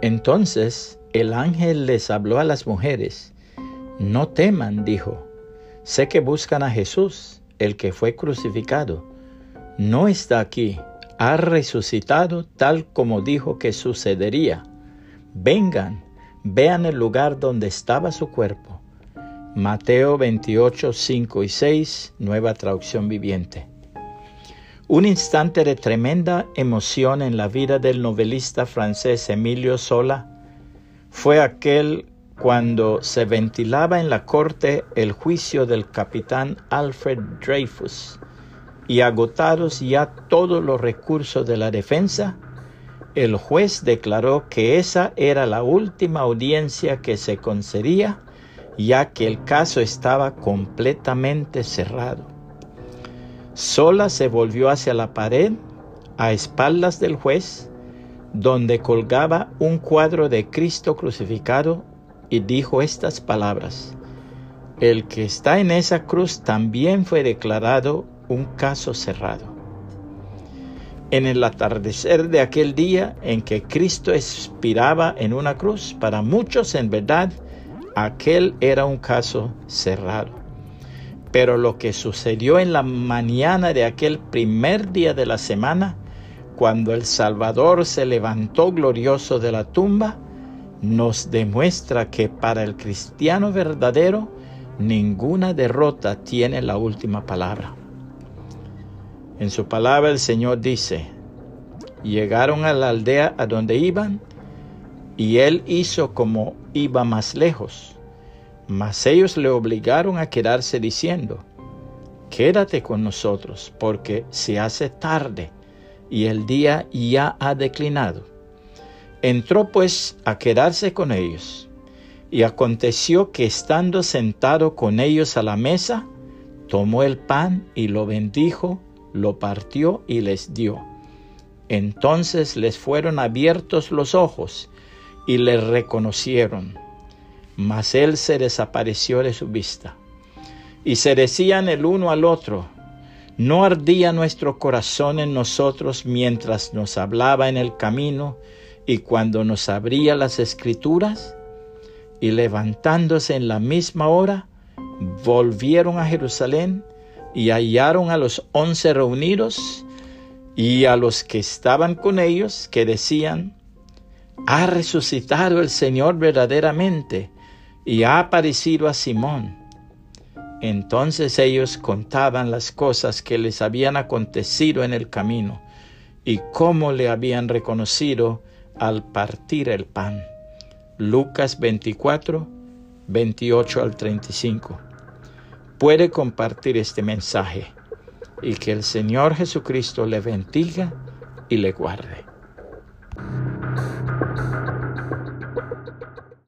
Entonces el ángel les habló a las mujeres. No teman, dijo. Sé que buscan a Jesús, el que fue crucificado. No está aquí, ha resucitado tal como dijo que sucedería. Vengan, vean el lugar donde estaba su cuerpo. Mateo 28, 5 y 6, nueva traducción viviente. Un instante de tremenda emoción en la vida del novelista francés Emilio Sola fue aquel cuando se ventilaba en la corte el juicio del capitán Alfred Dreyfus y agotados ya todos los recursos de la defensa, el juez declaró que esa era la última audiencia que se concedía, ya que el caso estaba completamente cerrado. Sola se volvió hacia la pared, a espaldas del juez, donde colgaba un cuadro de Cristo crucificado, y dijo estas palabras, El que está en esa cruz también fue declarado un caso cerrado. En el atardecer de aquel día en que Cristo expiraba en una cruz, para muchos en verdad aquel era un caso cerrado. Pero lo que sucedió en la mañana de aquel primer día de la semana, cuando el Salvador se levantó glorioso de la tumba, nos demuestra que para el cristiano verdadero ninguna derrota tiene la última palabra. En su palabra el Señor dice, llegaron a la aldea a donde iban, y él hizo como iba más lejos. Mas ellos le obligaron a quedarse diciendo, quédate con nosotros, porque se hace tarde y el día ya ha declinado. Entró pues a quedarse con ellos, y aconteció que estando sentado con ellos a la mesa, tomó el pan y lo bendijo, lo partió y les dio. Entonces les fueron abiertos los ojos y le reconocieron, mas él se desapareció de su vista. Y se decían el uno al otro, ¿no ardía nuestro corazón en nosotros mientras nos hablaba en el camino y cuando nos abría las escrituras? Y levantándose en la misma hora, volvieron a Jerusalén y hallaron a los once reunidos y a los que estaban con ellos que decían, ha resucitado el Señor verdaderamente y ha aparecido a Simón. Entonces ellos contaban las cosas que les habían acontecido en el camino y cómo le habían reconocido al partir el pan. Lucas 24, 28 al 35 puede compartir este mensaje y que el Señor Jesucristo le bendiga y le guarde.